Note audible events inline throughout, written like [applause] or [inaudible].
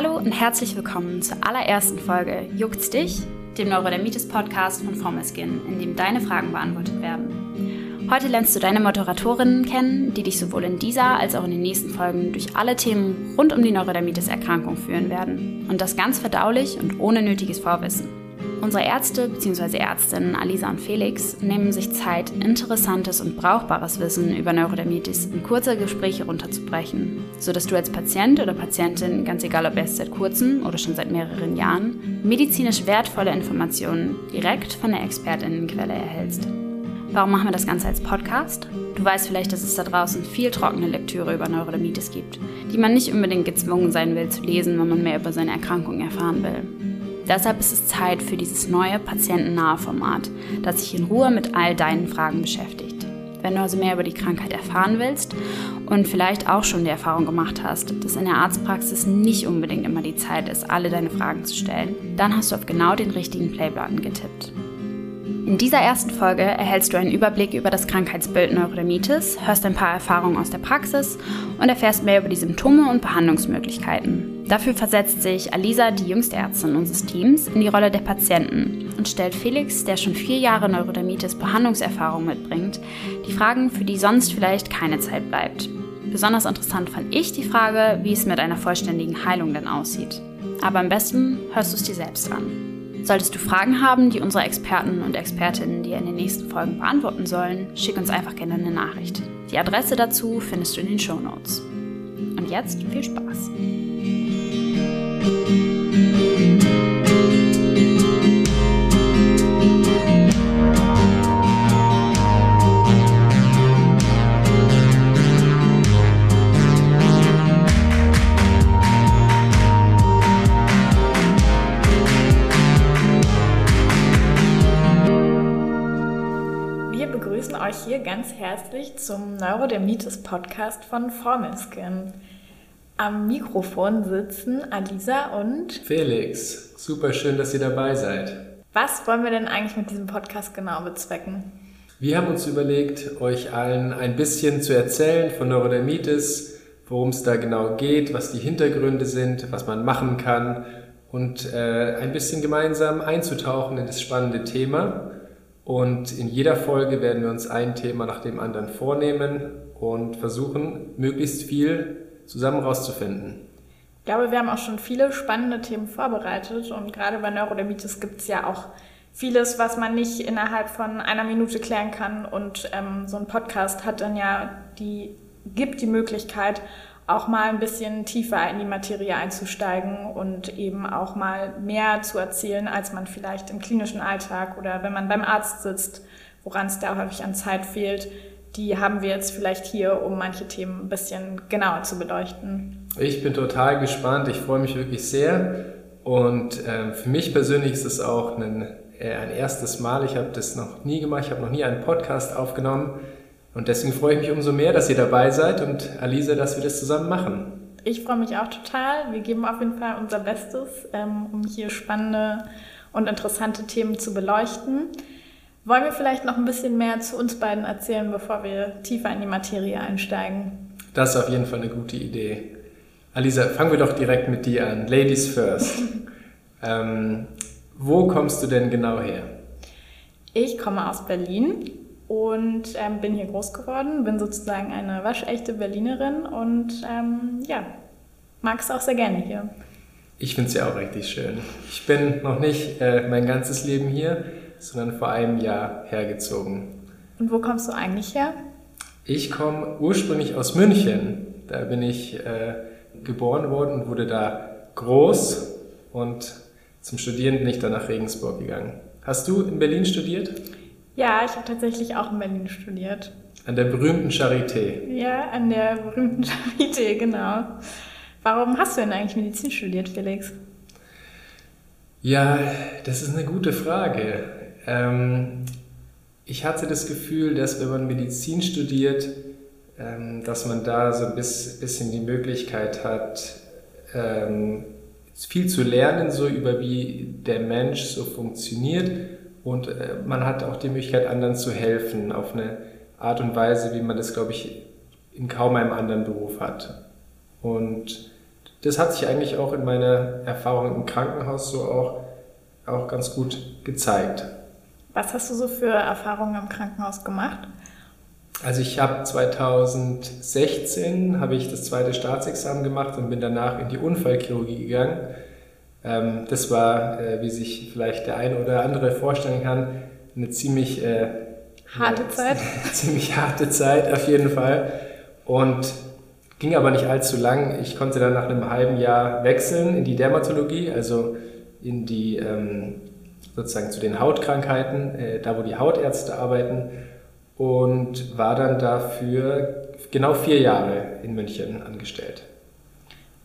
Hallo und herzlich willkommen zur allerersten Folge Juckt's dich? dem Neurodermitis Podcast von Formelskin, in dem deine Fragen beantwortet werden. Heute lernst du deine Moderatorinnen kennen, die dich sowohl in dieser als auch in den nächsten Folgen durch alle Themen rund um die Neurodermitis-Erkrankung führen werden. Und das ganz verdaulich und ohne nötiges Vorwissen. Unsere Ärzte bzw. Ärztinnen Alisa und Felix nehmen sich Zeit, interessantes und brauchbares Wissen über Neurodermitis in kurze Gespräche runterzubrechen, sodass du als Patient oder Patientin, ganz egal ob erst seit kurzem oder schon seit mehreren Jahren, medizinisch wertvolle Informationen direkt von der Expertinnenquelle erhältst. Warum machen wir das Ganze als Podcast? Du weißt vielleicht, dass es da draußen viel trockene Lektüre über Neurodermitis gibt, die man nicht unbedingt gezwungen sein will zu lesen, wenn man mehr über seine Erkrankung erfahren will. Deshalb ist es Zeit für dieses neue patientennahe Format, das sich in Ruhe mit all deinen Fragen beschäftigt. Wenn du also mehr über die Krankheit erfahren willst und vielleicht auch schon die Erfahrung gemacht hast, dass in der Arztpraxis nicht unbedingt immer die Zeit ist, alle deine Fragen zu stellen, dann hast du auf genau den richtigen Playbutton getippt. In dieser ersten Folge erhältst du einen Überblick über das Krankheitsbild Neurodermitis, hörst ein paar Erfahrungen aus der Praxis und erfährst mehr über die Symptome und Behandlungsmöglichkeiten. Dafür versetzt sich Alisa, die jüngste Ärztin unseres Teams, in die Rolle der Patienten und stellt Felix, der schon vier Jahre Neurodermitis Behandlungserfahrung mitbringt, die Fragen, für die sonst vielleicht keine Zeit bleibt. Besonders interessant fand ich die Frage, wie es mit einer vollständigen Heilung denn aussieht. Aber am besten hörst du es dir selbst an. Solltest du Fragen haben, die unsere Experten und Expertinnen dir in den nächsten Folgen beantworten sollen, schick uns einfach gerne eine Nachricht. Die Adresse dazu findest du in den Show Notes. Und jetzt viel Spaß! Hier ganz herzlich zum Neurodermitis Podcast von Formelskin. Am Mikrofon sitzen Alisa und Felix. Super schön, dass ihr dabei seid. Was wollen wir denn eigentlich mit diesem Podcast genau bezwecken? Wir haben uns überlegt, euch allen ein bisschen zu erzählen von Neurodermitis, worum es da genau geht, was die Hintergründe sind, was man machen kann und äh, ein bisschen gemeinsam einzutauchen in das spannende Thema. Und in jeder Folge werden wir uns ein Thema nach dem anderen vornehmen und versuchen, möglichst viel zusammen rauszufinden. Ich glaube, wir haben auch schon viele spannende Themen vorbereitet und gerade bei Neurodermitis gibt es ja auch vieles, was man nicht innerhalb von einer Minute klären kann und ähm, so ein Podcast hat dann ja die, gibt die Möglichkeit, auch mal ein bisschen tiefer in die Materie einzusteigen und eben auch mal mehr zu erzählen, als man vielleicht im klinischen Alltag oder wenn man beim Arzt sitzt, woran es da häufig an Zeit fehlt. Die haben wir jetzt vielleicht hier, um manche Themen ein bisschen genauer zu beleuchten. Ich bin total gespannt. Ich freue mich wirklich sehr. Und ähm, für mich persönlich ist es auch ein, äh, ein erstes Mal. Ich habe das noch nie gemacht. Ich habe noch nie einen Podcast aufgenommen. Und deswegen freue ich mich umso mehr, dass ihr dabei seid und Alisa, dass wir das zusammen machen. Ich freue mich auch total. Wir geben auf jeden Fall unser Bestes, ähm, um hier spannende und interessante Themen zu beleuchten. Wollen wir vielleicht noch ein bisschen mehr zu uns beiden erzählen, bevor wir tiefer in die Materie einsteigen? Das ist auf jeden Fall eine gute Idee. Alisa, fangen wir doch direkt mit dir an. Ladies first. [laughs] ähm, wo kommst du denn genau her? Ich komme aus Berlin und ähm, bin hier groß geworden, bin sozusagen eine waschechte Berlinerin und ähm, ja, mag es auch sehr gerne hier. Ich finde es ja auch richtig schön. Ich bin noch nicht äh, mein ganzes Leben hier, sondern vor einem Jahr hergezogen. Und wo kommst du eigentlich her? Ich komme ursprünglich aus München. Da bin ich äh, geboren worden und wurde da groß und zum Studieren bin ich dann nach Regensburg gegangen. Hast du in Berlin studiert? Ja, ich habe tatsächlich auch in Berlin studiert. An der berühmten Charité. Ja, an der berühmten [laughs] Charité, genau. Warum hast du denn eigentlich Medizin studiert, Felix? Ja, das ist eine gute Frage. Ähm, ich hatte das Gefühl, dass wenn man Medizin studiert, ähm, dass man da so ein bisschen die Möglichkeit hat, ähm, viel zu lernen, so über wie der Mensch so funktioniert und äh, man hat auch die Möglichkeit, anderen zu helfen, auf eine Art und Weise, wie man das, glaube ich, in kaum einem anderen Beruf hat. Und das hat sich eigentlich auch in meiner Erfahrung im Krankenhaus so auch, auch ganz gut gezeigt. Was hast du so für Erfahrungen im Krankenhaus gemacht? Also ich habe 2016 habe ich das zweite Staatsexamen gemacht und bin danach in die Unfallchirurgie gegangen. Ähm, das war, äh, wie sich vielleicht der eine oder andere vorstellen kann, eine ziemlich äh, harte eine, [laughs] Zeit. ziemlich harte Zeit auf jeden Fall und ging aber nicht allzu lang. Ich konnte dann nach einem halben Jahr wechseln in die Dermatologie, also in die ähm, sozusagen zu den Hautkrankheiten, äh, da wo die Hautärzte arbeiten und war dann dafür genau vier Jahre in München angestellt.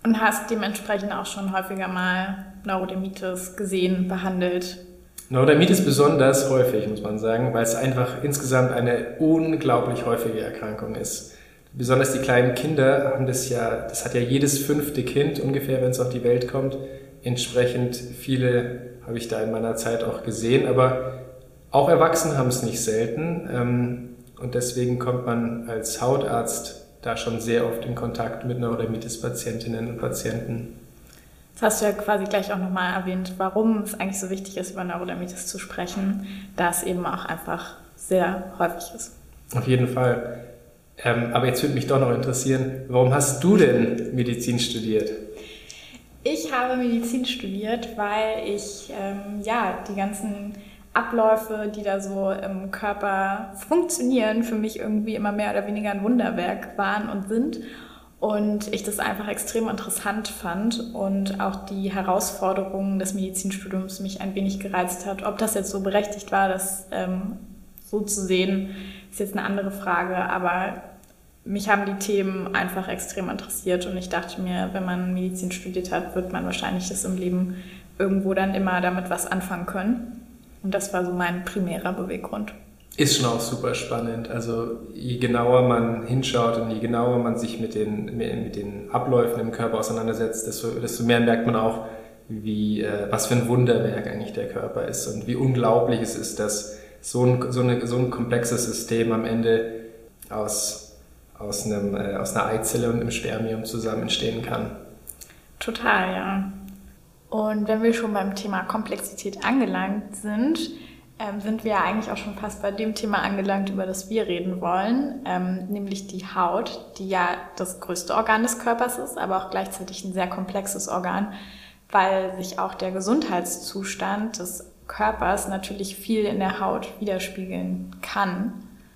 Und hast dementsprechend auch schon häufiger mal Neurodermitis gesehen, behandelt? Neurodermitis besonders häufig, muss man sagen, weil es einfach insgesamt eine unglaublich häufige Erkrankung ist. Besonders die kleinen Kinder haben das ja, das hat ja jedes fünfte Kind ungefähr, wenn es auf die Welt kommt. Entsprechend viele habe ich da in meiner Zeit auch gesehen, aber auch Erwachsene haben es nicht selten ähm, und deswegen kommt man als Hautarzt da schon sehr oft in Kontakt mit Neurodermitis-Patientinnen und Patienten. Das hast du ja quasi gleich auch nochmal erwähnt, warum es eigentlich so wichtig ist, über Neurodermitis zu sprechen, da es eben auch einfach sehr häufig ist. Auf jeden Fall. Ähm, aber jetzt würde mich doch noch interessieren, warum hast du denn Medizin studiert? Ich habe Medizin studiert, weil ich ähm, ja die ganzen Abläufe, die da so im Körper funktionieren, für mich irgendwie immer mehr oder weniger ein Wunderwerk waren und sind. Und ich das einfach extrem interessant fand und auch die Herausforderungen des Medizinstudiums mich ein wenig gereizt hat. Ob das jetzt so berechtigt war, das ähm, so zu sehen, ist jetzt eine andere Frage. Aber mich haben die Themen einfach extrem interessiert und ich dachte mir, wenn man Medizin studiert hat, wird man wahrscheinlich das im Leben irgendwo dann immer damit was anfangen können. Und das war so mein primärer Beweggrund. Ist schon auch super spannend. Also je genauer man hinschaut und je genauer man sich mit den, mit den Abläufen im Körper auseinandersetzt, desto, desto mehr merkt man auch, wie, äh, was für ein Wunderwerk eigentlich der Körper ist und wie unglaublich es ist, dass so ein, so, eine, so ein komplexes System am Ende aus, aus, einem, äh, aus einer Eizelle und einem Spermium zusammen entstehen kann. Total, ja. Und wenn wir schon beim Thema Komplexität angelangt sind, ähm, sind wir ja eigentlich auch schon fast bei dem Thema angelangt, über das wir reden wollen, ähm, nämlich die Haut, die ja das größte Organ des Körpers ist, aber auch gleichzeitig ein sehr komplexes Organ, weil sich auch der Gesundheitszustand des Körpers natürlich viel in der Haut widerspiegeln kann.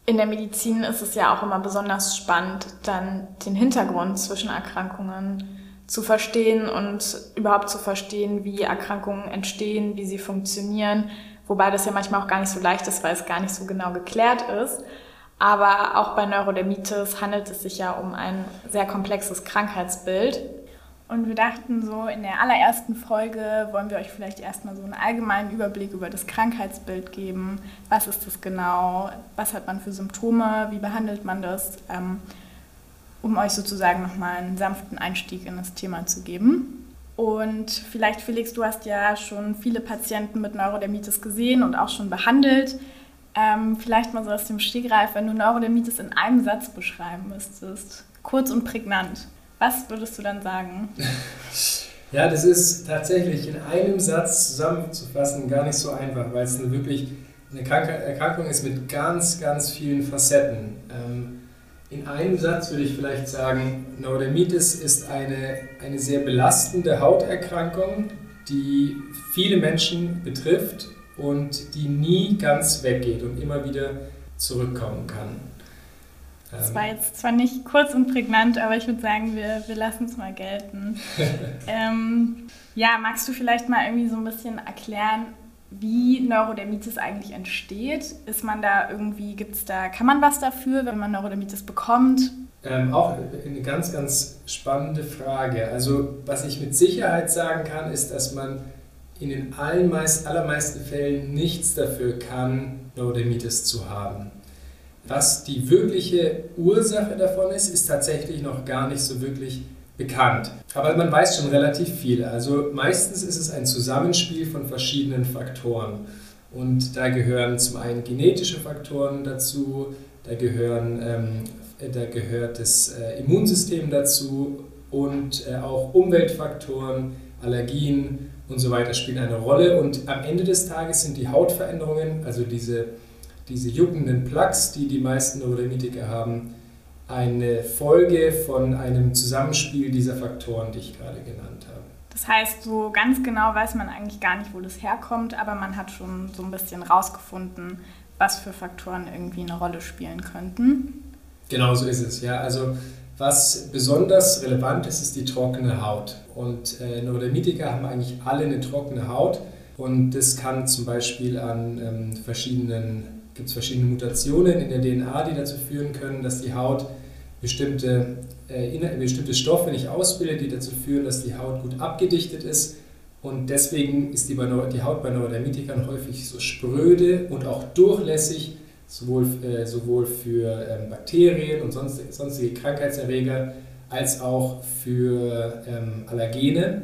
In der Medizin ist es ja auch immer besonders spannend, dann den Hintergrund zwischen Erkrankungen zu verstehen und überhaupt zu verstehen, wie Erkrankungen entstehen, wie sie funktionieren. Wobei das ja manchmal auch gar nicht so leicht ist, weil es gar nicht so genau geklärt ist. Aber auch bei Neurodermitis handelt es sich ja um ein sehr komplexes Krankheitsbild. Und wir dachten so, in der allerersten Folge wollen wir euch vielleicht erstmal so einen allgemeinen Überblick über das Krankheitsbild geben. Was ist das genau? Was hat man für Symptome? Wie behandelt man das? Ähm, um euch sozusagen nochmal einen sanften Einstieg in das Thema zu geben. Und vielleicht, Felix, du hast ja schon viele Patienten mit Neurodermitis gesehen und auch schon behandelt. Ähm, vielleicht mal so aus dem Stegreif, wenn du Neurodermitis in einem Satz beschreiben müsstest, kurz und prägnant, was würdest du dann sagen? [laughs] Ja, das ist tatsächlich in einem Satz zusammenzufassen gar nicht so einfach, weil es eine wirklich eine Erkrankung ist mit ganz, ganz vielen Facetten. Ähm, in einem Satz würde ich vielleicht sagen, Neurodermitis ist eine, eine sehr belastende Hauterkrankung, die viele Menschen betrifft und die nie ganz weggeht und immer wieder zurückkommen kann. Das war jetzt zwar nicht kurz und prägnant, aber ich würde sagen, wir, wir lassen es mal gelten. [laughs] ähm, ja, magst du vielleicht mal irgendwie so ein bisschen erklären, wie Neurodermitis eigentlich entsteht. Ist man da irgendwie, gibt es da, kann man was dafür, wenn man Neurodermitis bekommt? Ähm, auch eine ganz, ganz spannende Frage. Also was ich mit Sicherheit sagen kann, ist, dass man in den allermeisten Fällen nichts dafür kann, Neurodermitis zu haben. Was die wirkliche Ursache davon ist, ist tatsächlich noch gar nicht so wirklich bekannt. Aber man weiß schon relativ viel. Also meistens ist es ein Zusammenspiel von verschiedenen Faktoren. Und da gehören zum einen genetische Faktoren dazu, da, gehören, ähm, da gehört das äh, Immunsystem dazu und äh, auch Umweltfaktoren, Allergien und so weiter spielen eine Rolle. Und am Ende des Tages sind die Hautveränderungen, also diese, diese juckenden Plaques, die die meisten Neurodermitiker haben, eine Folge von einem Zusammenspiel dieser Faktoren, die ich gerade genannt habe. Das heißt, so ganz genau weiß man eigentlich gar nicht, wo das herkommt, aber man hat schon so ein bisschen rausgefunden, was für Faktoren irgendwie eine Rolle spielen könnten. Genau so ist es, ja. Also was besonders relevant ist, ist die trockene Haut. Und äh, Neurodermitiker haben eigentlich alle eine trockene Haut. Und das kann zum Beispiel an ähm, verschiedenen, gibt es verschiedene Mutationen in der DNA, die dazu führen können, dass die Haut bestimmte, äh, bestimmte Stoffe nicht ausbildet, die dazu führen, dass die Haut gut abgedichtet ist. Und deswegen ist die, die Haut bei Neurodermitikern häufig so spröde und auch durchlässig sowohl, äh, sowohl für ähm, Bakterien und sonstige, sonstige Krankheitserreger als auch für ähm, Allergene.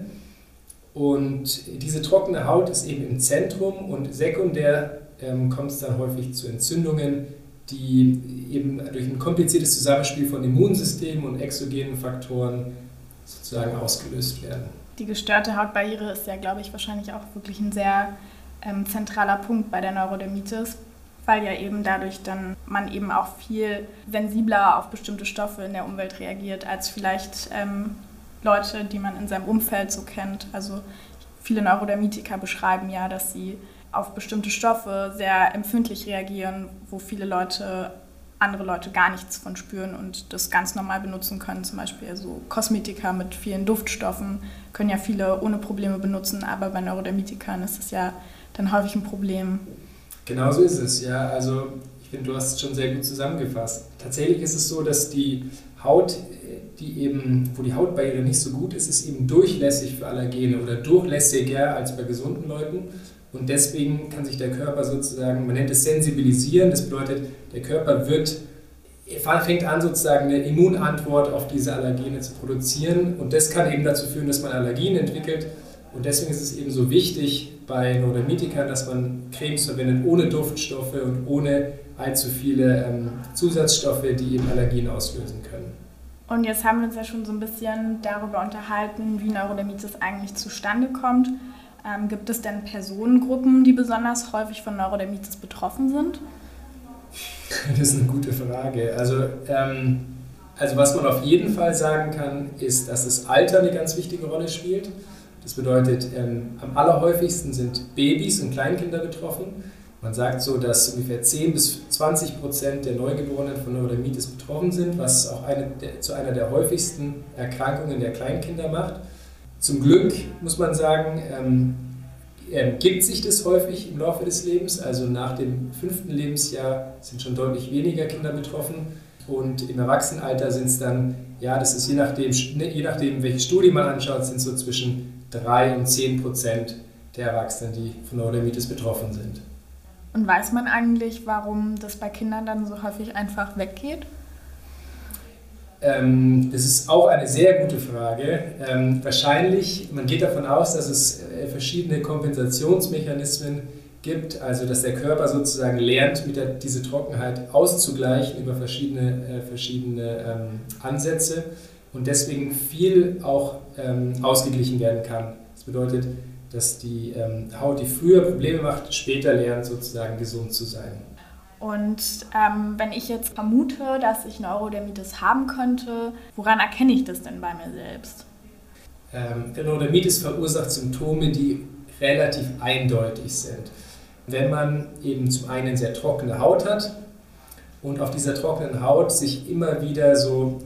Und diese trockene Haut ist eben im Zentrum und sekundär ähm, kommt es dann häufig zu Entzündungen, die eben durch ein kompliziertes Zusammenspiel von Immunsystemen und exogenen Faktoren sozusagen ausgelöst werden. Die gestörte Hautbarriere ist ja, glaube ich, wahrscheinlich auch wirklich ein sehr ähm, zentraler Punkt bei der Neurodermitis, weil ja eben dadurch dann man eben auch viel sensibler auf bestimmte Stoffe in der Umwelt reagiert, als vielleicht ähm, Leute, die man in seinem Umfeld so kennt. Also viele Neurodermitiker beschreiben ja, dass sie auf bestimmte Stoffe sehr empfindlich reagieren, wo viele Leute andere Leute gar nichts von spüren und das ganz normal benutzen können. Zum Beispiel so Kosmetika mit vielen Duftstoffen können ja viele ohne Probleme benutzen, aber bei Neurodermitikern ist das ja dann häufig ein Problem. Genau so ist es, ja. Also ich finde, du hast es schon sehr gut zusammengefasst. Tatsächlich ist es so, dass die Haut, die eben, wo die Hautbarriere nicht so gut ist, ist eben durchlässig für Allergene oder durchlässiger als bei gesunden Leuten. Und deswegen kann sich der Körper sozusagen, man nennt es sensibilisieren, das bedeutet, der Körper wird, fängt an sozusagen eine Immunantwort auf diese Allergene zu produzieren. Und das kann eben dazu führen, dass man Allergien entwickelt. Und deswegen ist es eben so wichtig, bei Neurodermitikern, dass man Cremes verwendet ohne Duftstoffe und ohne allzu viele ähm, Zusatzstoffe, die eben Allergien auslösen können. Und jetzt haben wir uns ja schon so ein bisschen darüber unterhalten, wie Neurodermitis eigentlich zustande kommt. Ähm, gibt es denn Personengruppen, die besonders häufig von Neurodermitis betroffen sind? Das ist eine gute Frage. Also, ähm, also was man auf jeden Fall sagen kann, ist, dass das Alter eine ganz wichtige Rolle spielt. Das bedeutet, ähm, am allerhäufigsten sind Babys und Kleinkinder betroffen. Man sagt so, dass ungefähr 10 bis 20 Prozent der Neugeborenen von Neurodermitis betroffen sind, was auch eine zu einer der häufigsten Erkrankungen der Kleinkinder macht. Zum Glück muss man sagen, ähm, äh, gibt sich das häufig im Laufe des Lebens. Also nach dem fünften Lebensjahr sind schon deutlich weniger Kinder betroffen. Und im Erwachsenenalter sind es dann, ja, das ist je nachdem, je nachdem, welche Studie man anschaut, sind so zwischen 3 und 10 Prozent der Erwachsenen, die von Neurodermitis betroffen sind. Und weiß man eigentlich, warum das bei Kindern dann so häufig einfach weggeht? Ähm, das ist auch eine sehr gute Frage. Ähm, wahrscheinlich, man geht davon aus, dass es äh, verschiedene Kompensationsmechanismen gibt, also dass der Körper sozusagen lernt, mit der, diese Trockenheit auszugleichen über verschiedene, äh, verschiedene ähm, Ansätze und deswegen viel auch ähm, ausgeglichen werden kann. Das bedeutet, dass die ähm, Haut, die früher Probleme macht, später lernt sozusagen gesund zu sein. Und ähm, wenn ich jetzt vermute, dass ich Neurodermitis haben könnte, woran erkenne ich das denn bei mir selbst? Ähm, Neurodermitis verursacht Symptome, die relativ eindeutig sind. Wenn man eben zum einen sehr trockene Haut hat und auf dieser trockenen Haut sich immer wieder so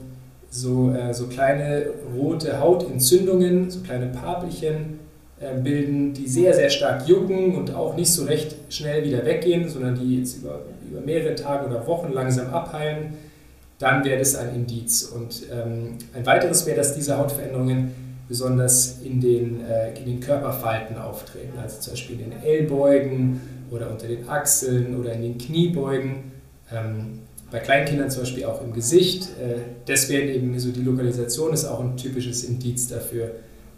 so, äh, so kleine rote Hautentzündungen, so kleine Papelchen äh, bilden, die sehr, sehr stark jucken und auch nicht so recht schnell wieder weggehen, sondern die jetzt über, über mehrere Tage oder Wochen langsam abheilen, dann wäre das ein Indiz. Und ähm, ein weiteres wäre, dass diese Hautveränderungen besonders in den, äh, in den Körperfalten auftreten, also zum Beispiel in den Ellbeugen oder unter den Achseln oder in den Kniebeugen. Ähm, bei Kleinkindern zum Beispiel auch im Gesicht. Äh, deswegen eben so die Lokalisation ist auch ein typisches Indiz dafür,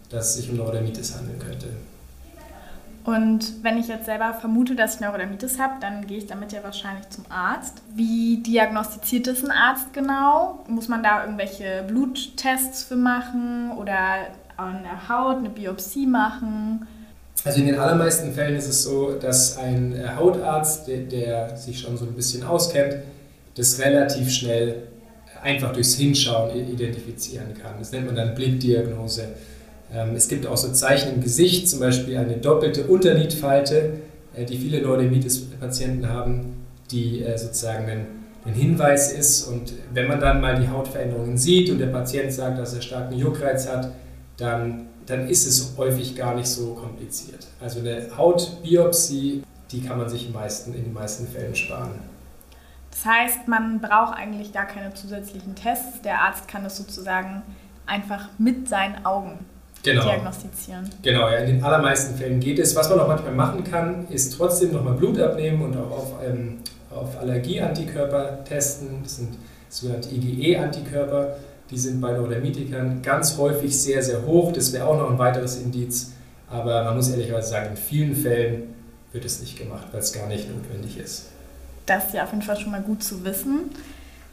dass es sich um Neurodermitis handeln könnte. Und wenn ich jetzt selber vermute, dass ich Neurodermitis habe, dann gehe ich damit ja wahrscheinlich zum Arzt. Wie diagnostiziert das ein Arzt genau? Muss man da irgendwelche Bluttests für machen oder an der Haut eine Biopsie machen? Also in den allermeisten Fällen ist es so, dass ein äh, Hautarzt, der, der sich schon so ein bisschen auskennt, das relativ schnell einfach durchs Hinschauen identifizieren kann. Das nennt man dann Blickdiagnose. Ähm, es gibt auch so Zeichen im Gesicht, zum Beispiel eine doppelte Unterlidfalte, äh, die viele Neurodermitis-Patienten haben, die äh, sozusagen ein, Hinweis ist. Und wenn man dann mal die Hautveränderungen sieht und der Patient sagt, dass er starken Juckreiz hat, dann, dann ist es häufig gar nicht so kompliziert. Also eine Hautbiopsie, die kann man sich meisten, in den meisten Fällen sparen. Das heißt, man braucht eigentlich gar keine zusätzlichen Tests. Der Arzt kann es sozusagen einfach mit seinen Augen genau. diagnostizieren. Genau, ja, in den allermeisten Fällen geht es. Was man auch manchmal machen kann, ist trotzdem nochmal Blut abnehmen und auch auf, ähm, auf Allergieantikörper testen. Das sind sogenannte IgE-Antikörper. Die sind bei Neurodermitikern ganz häufig sehr, sehr hoch. Das wäre auch noch ein weiteres Indiz. Aber man muss ehrlicherweise sagen, in vielen Fällen wird es nicht gemacht, weil es gar nicht notwendig ist. Das ist ja auf jeden Fall schon mal gut zu wissen.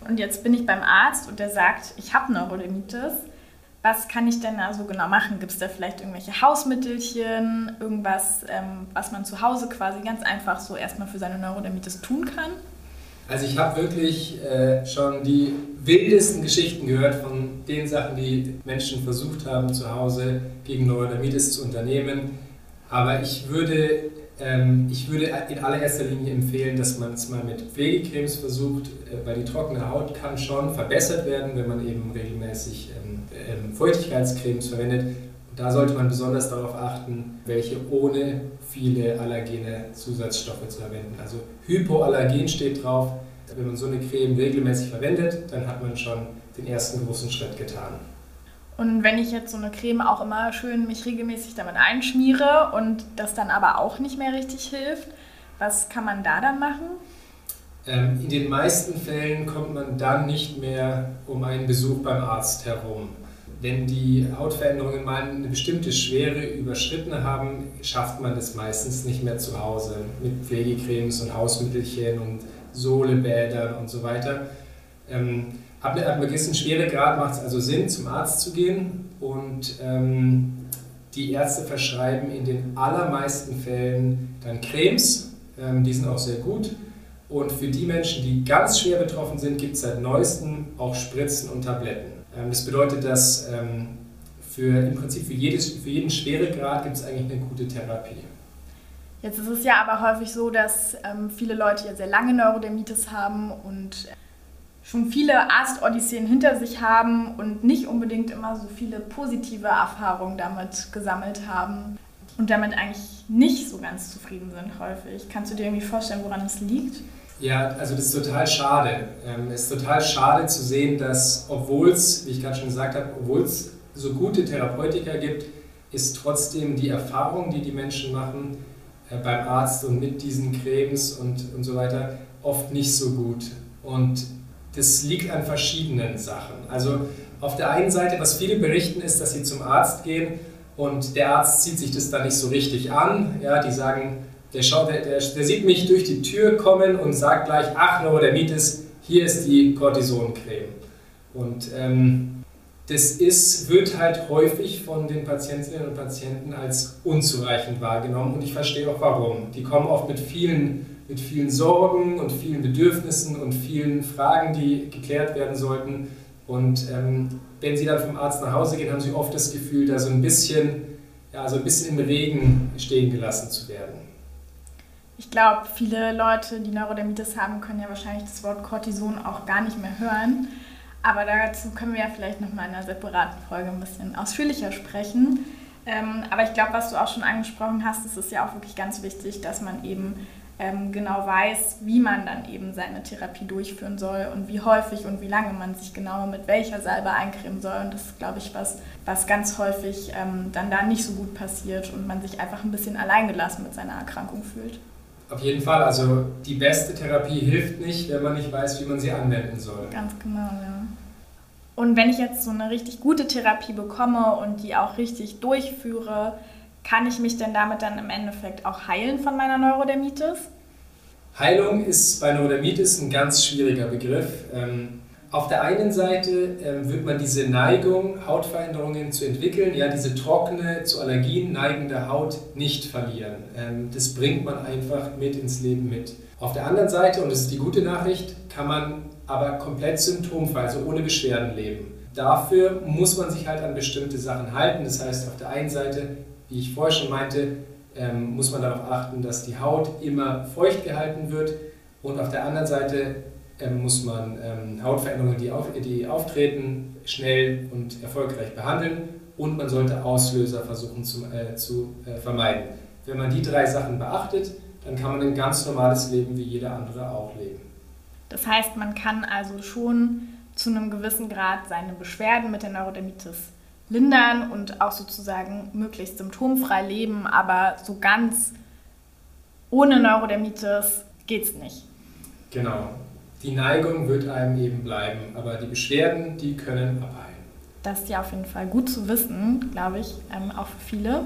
Und jetzt bin ich beim Arzt und der sagt, ich habe Neurodermitis. Was kann ich denn also genau machen? Gibt es da vielleicht irgendwelche Hausmittelchen, irgendwas, ähm, was man zu Hause quasi ganz einfach so erstmal für seine Neurodermitis tun kann? Also ich habe wirklich äh, schon die wildesten Geschichten gehört von den Sachen, die Menschen versucht haben zu Hause gegen Neurodermitis zu unternehmen. Aber ich würde, ich würde in allererster Linie empfehlen, dass man es mal mit Pflegecremes versucht, äh, weil die trockene Haut kann schon verbessert werden, wenn man eben regelmäßig ähm, ähm, Feuchtigkeitscremes verwendet. Da sollte man besonders darauf achten, welche ohne viele allergene Zusatzstoffe zu verwenden. Also Hypoallergen steht drauf. Wenn man so eine Creme regelmäßig verwendet, dann hat man schon den ersten großen Schritt getan. Und wenn ich jetzt so eine Creme auch immer schön mich regelmäßig damit einschmiere und das dann aber auch nicht mehr richtig hilft, was kann man da dann machen? Ähm, in den meisten Fällen kommt man dann nicht mehr um einen Besuch beim Arzt herum. Wenn die Hautveränderungen mal eine bestimmte Schwere überschritten haben, schafft man das meistens nicht mehr zu Hause mit Pflegecremes und Hausmittelchen und Sohlebädern und so weiter. Ähm, ab einem gewissen Schweregrad macht es also Sinn, zum Arzt zu gehen und ähm, die Ärzte verschreiben in den allermeisten Fällen dann Cremes, ähm, die sind auch sehr gut. Und für die Menschen, die ganz schwer betroffen sind, gibt es seit neuestem auch Spritzen und Tabletten. Ähm, das bedeutet, dass ähm, für, im Prinzip für, jedes, für jeden Schweregrad gibt es eigentlich eine gute Therapie. Jetzt ist es ja aber häufig so, dass ähm, viele Leute ja sehr lange Neurodermitis haben und schon viele Arztodysseen hinter sich haben und nicht unbedingt immer so viele positive Erfahrungen damit gesammelt haben und damit eigentlich nicht so ganz zufrieden sind häufig. Kannst du dir irgendwie vorstellen, woran es liegt? Ja, also das ist total schade. Ähm, es ist total schade zu sehen, dass obwohl es, wie ich gerade schon gesagt habe, obwohl es so gute Therapeutika gibt, ist trotzdem die Erfahrung, die die Menschen machen äh, beim Arzt und mit diesen Cremes und, und so weiter, oft nicht so gut. Und das liegt an verschiedenen Sachen. Also auf der einen Seite, was viele berichten, ist, dass sie zum Arzt gehen und der Arzt zieht sich das dann nicht so richtig an. Ja, die sagen, der, schaut, der, der, der, sieht mich durch die Tür kommen und sagt gleich, ach Neurodermitis, hier ist die Cortisoncreme. Und ähm, das ist, wird halt häufig von den Patientinnen und Patienten als unzureichend wahrgenommen und ich verstehe auch warum. Die kommen oft mit vielen, mit vielen Sorgen und vielen Bedürfnissen und vielen Fragen, die geklärt werden sollten. Und ähm, wenn sie dann vom Arzt nach Hause gehen, haben sie oft das Gefühl, da so ein bisschen, ja, so ein bisschen im Regen stehen gelassen zu werden. Ich glaube, viele Leute, die Neurodermitis haben, können ja wahrscheinlich das Wort Cortison auch gar nicht mehr hören. Aber dazu können wir ja vielleicht nochmal in einer separaten Folge ein bisschen ausführlicher sprechen. Ähm, aber ich glaube, was du auch schon angesprochen hast, ist es ja auch wirklich ganz wichtig, dass man eben ähm, genau weiß, wie man dann eben seine Therapie durchführen soll und wie häufig und wie lange man sich genau mit welcher Salbe eincremen soll. Und das ist, glaube ich, was, was ganz häufig ähm, dann da nicht so gut passiert und man sich einfach ein bisschen alleingelassen mit seiner Erkrankung fühlt. Auf jeden Fall, also die beste Therapie hilft nicht, wenn man nicht weiß, wie man sie anwenden soll. Ganz genau, ja. Und wenn ich jetzt so eine richtig gute Therapie bekomme und die auch richtig durchführe, kann ich mich denn damit dann im Endeffekt auch heilen von meiner Neurodermitis? Heilung ist bei Neurodermitis ein ganz schwieriger Begriff. Ähm, auf der einen Seite ähm, wird man diese Neigung, Hautveränderungen zu entwickeln, ja, diese trockene, zu Allergien neigende Haut nicht verlieren. Ähm, das bringt man einfach mit ins Leben mit. Auf der anderen Seite, und das ist die gute Nachricht, kann man aber komplett symptomfrei, also ohne Beschwerden leben. Dafür muss man sich halt an bestimmte Sachen halten. Das heißt, auf der einen Seite, wie ich vorher schon meinte, ähm, muss man darauf achten, dass die Haut immer feucht gehalten wird und auf der anderen Seite ähm, muss man ähm, Hautveränderungen, die, auf, die auftreten, schnell und erfolgreich behandeln und man sollte Auslöser versuchen zu, äh, zu äh, vermeiden. Wenn man die drei Sachen beachtet, dann kann man ein ganz normales Leben wie jeder andere auch leben. Das heißt, man kann also schon zu einem gewissen Grad seine Beschwerden mit der Neurodermitis lindern und auch sozusagen möglichst symptomfrei leben, aber so ganz ohne Neurodermitis geht es nicht. Genau. Die Neigung wird einem eben bleiben, aber die Beschwerden, die können abheilen. Das ist ja auf jeden Fall gut zu wissen, glaube ich, ähm, auch für viele.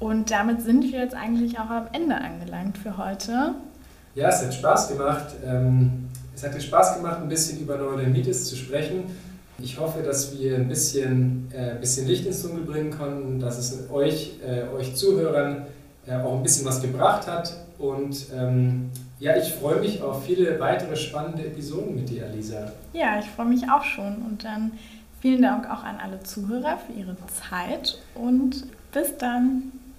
Und damit sind wir jetzt eigentlich auch am Ende angelangt für heute. Ja, es hat Spaß gemacht. Ähm, es hat dir Spaß gemacht, ein bisschen über Neurodermitis zu sprechen. Ich hoffe, dass wir ein bisschen, äh, bisschen Licht ins Dunkel bringen konnten, dass es euch, äh, euch Zuhörern äh, auch ein bisschen was gebracht hat. Und ähm, ja, ich freue mich auf viele weitere spannende Episoden mit dir, Alisa. Ja, ich freue mich auch schon. Und dann vielen Dank auch an alle Zuhörer für ihre Zeit und bis dann.